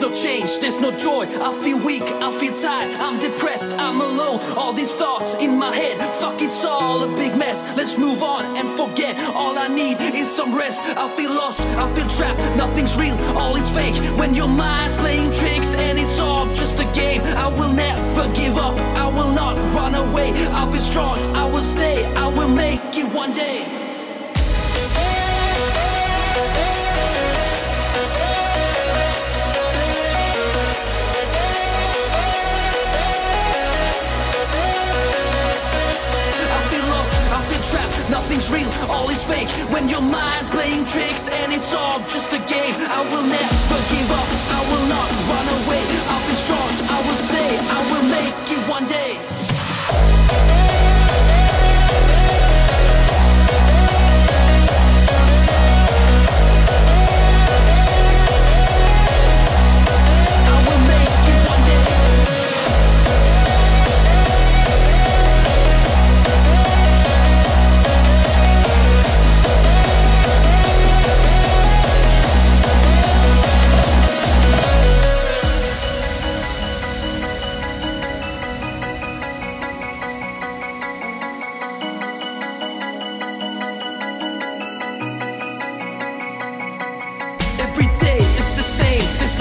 No change, there's no joy. I feel weak, I feel tired. I'm depressed, I'm alone. All these thoughts in my head, fuck it's all a big mess. Let's move on and forget. All I need is some rest. I feel lost, I feel trapped. Nothing's real, all is fake. When your mind's playing tricks and it's all just a game, I will never give up. I will not run away. I'll be strong, I will stay, I will make it one day. Fake when your mind's playing tricks and it's all just a game. I will never give up, I will not run away. I'll be strong, I will stay, I will make it one day.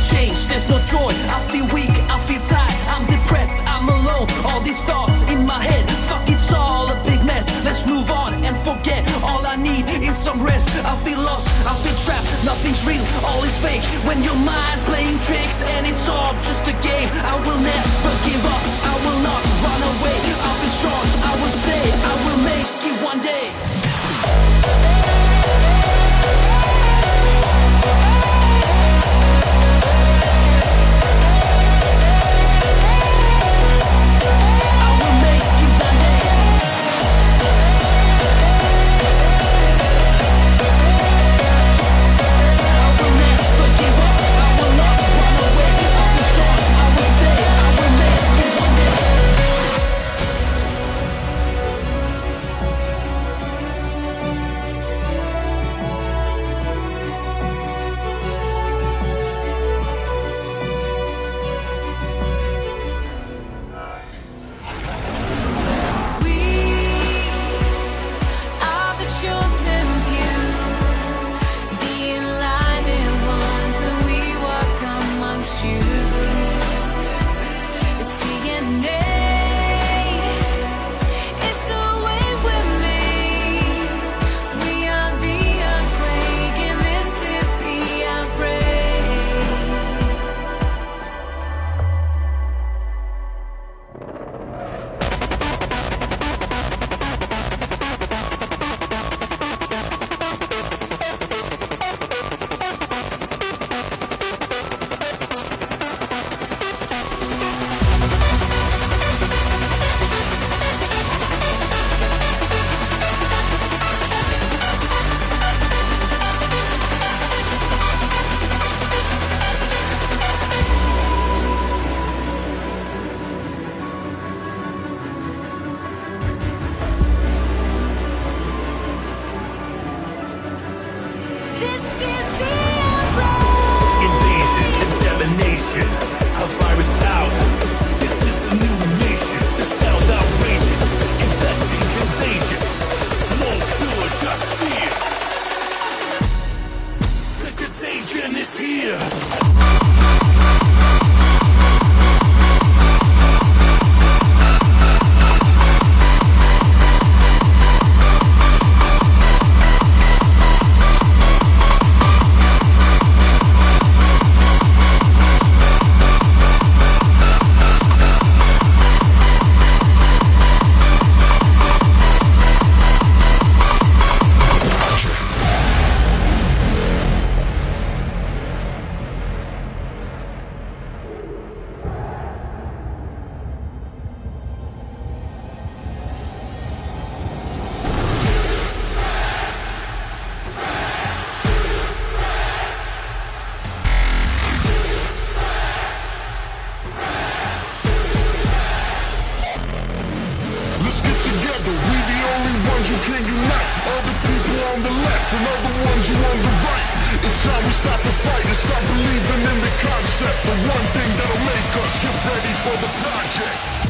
change, there's no joy. I feel weak, I feel tired, I'm depressed, I'm alone. All these thoughts in my head, fuck it's all a big mess. Let's move on and forget. All I need is some rest. I feel lost, I feel trapped, nothing's real, all is fake. When your mind's playing tricks and it's all just a game, I will never give up. I will not run away. I'll be strong, I will stay, I will make it one day. on the left and all the ones you on the right. It's time we stop the fight and stop believing in the concept. The one thing that'll make us get ready for the project.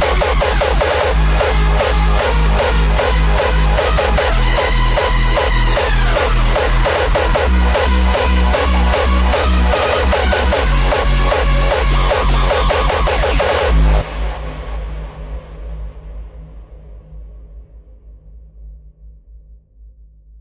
Thank you.